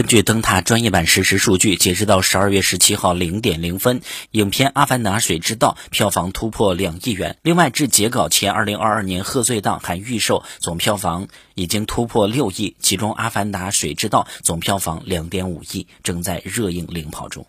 根据灯塔专业版实时数据截止到十二月十七号零点零分影片阿凡达水之道票房突破两亿元。另外至截稿前二零二二年贺岁档还预售总票房已经突破六亿其中阿凡达水之道总票房两点五亿正在热映领跑中。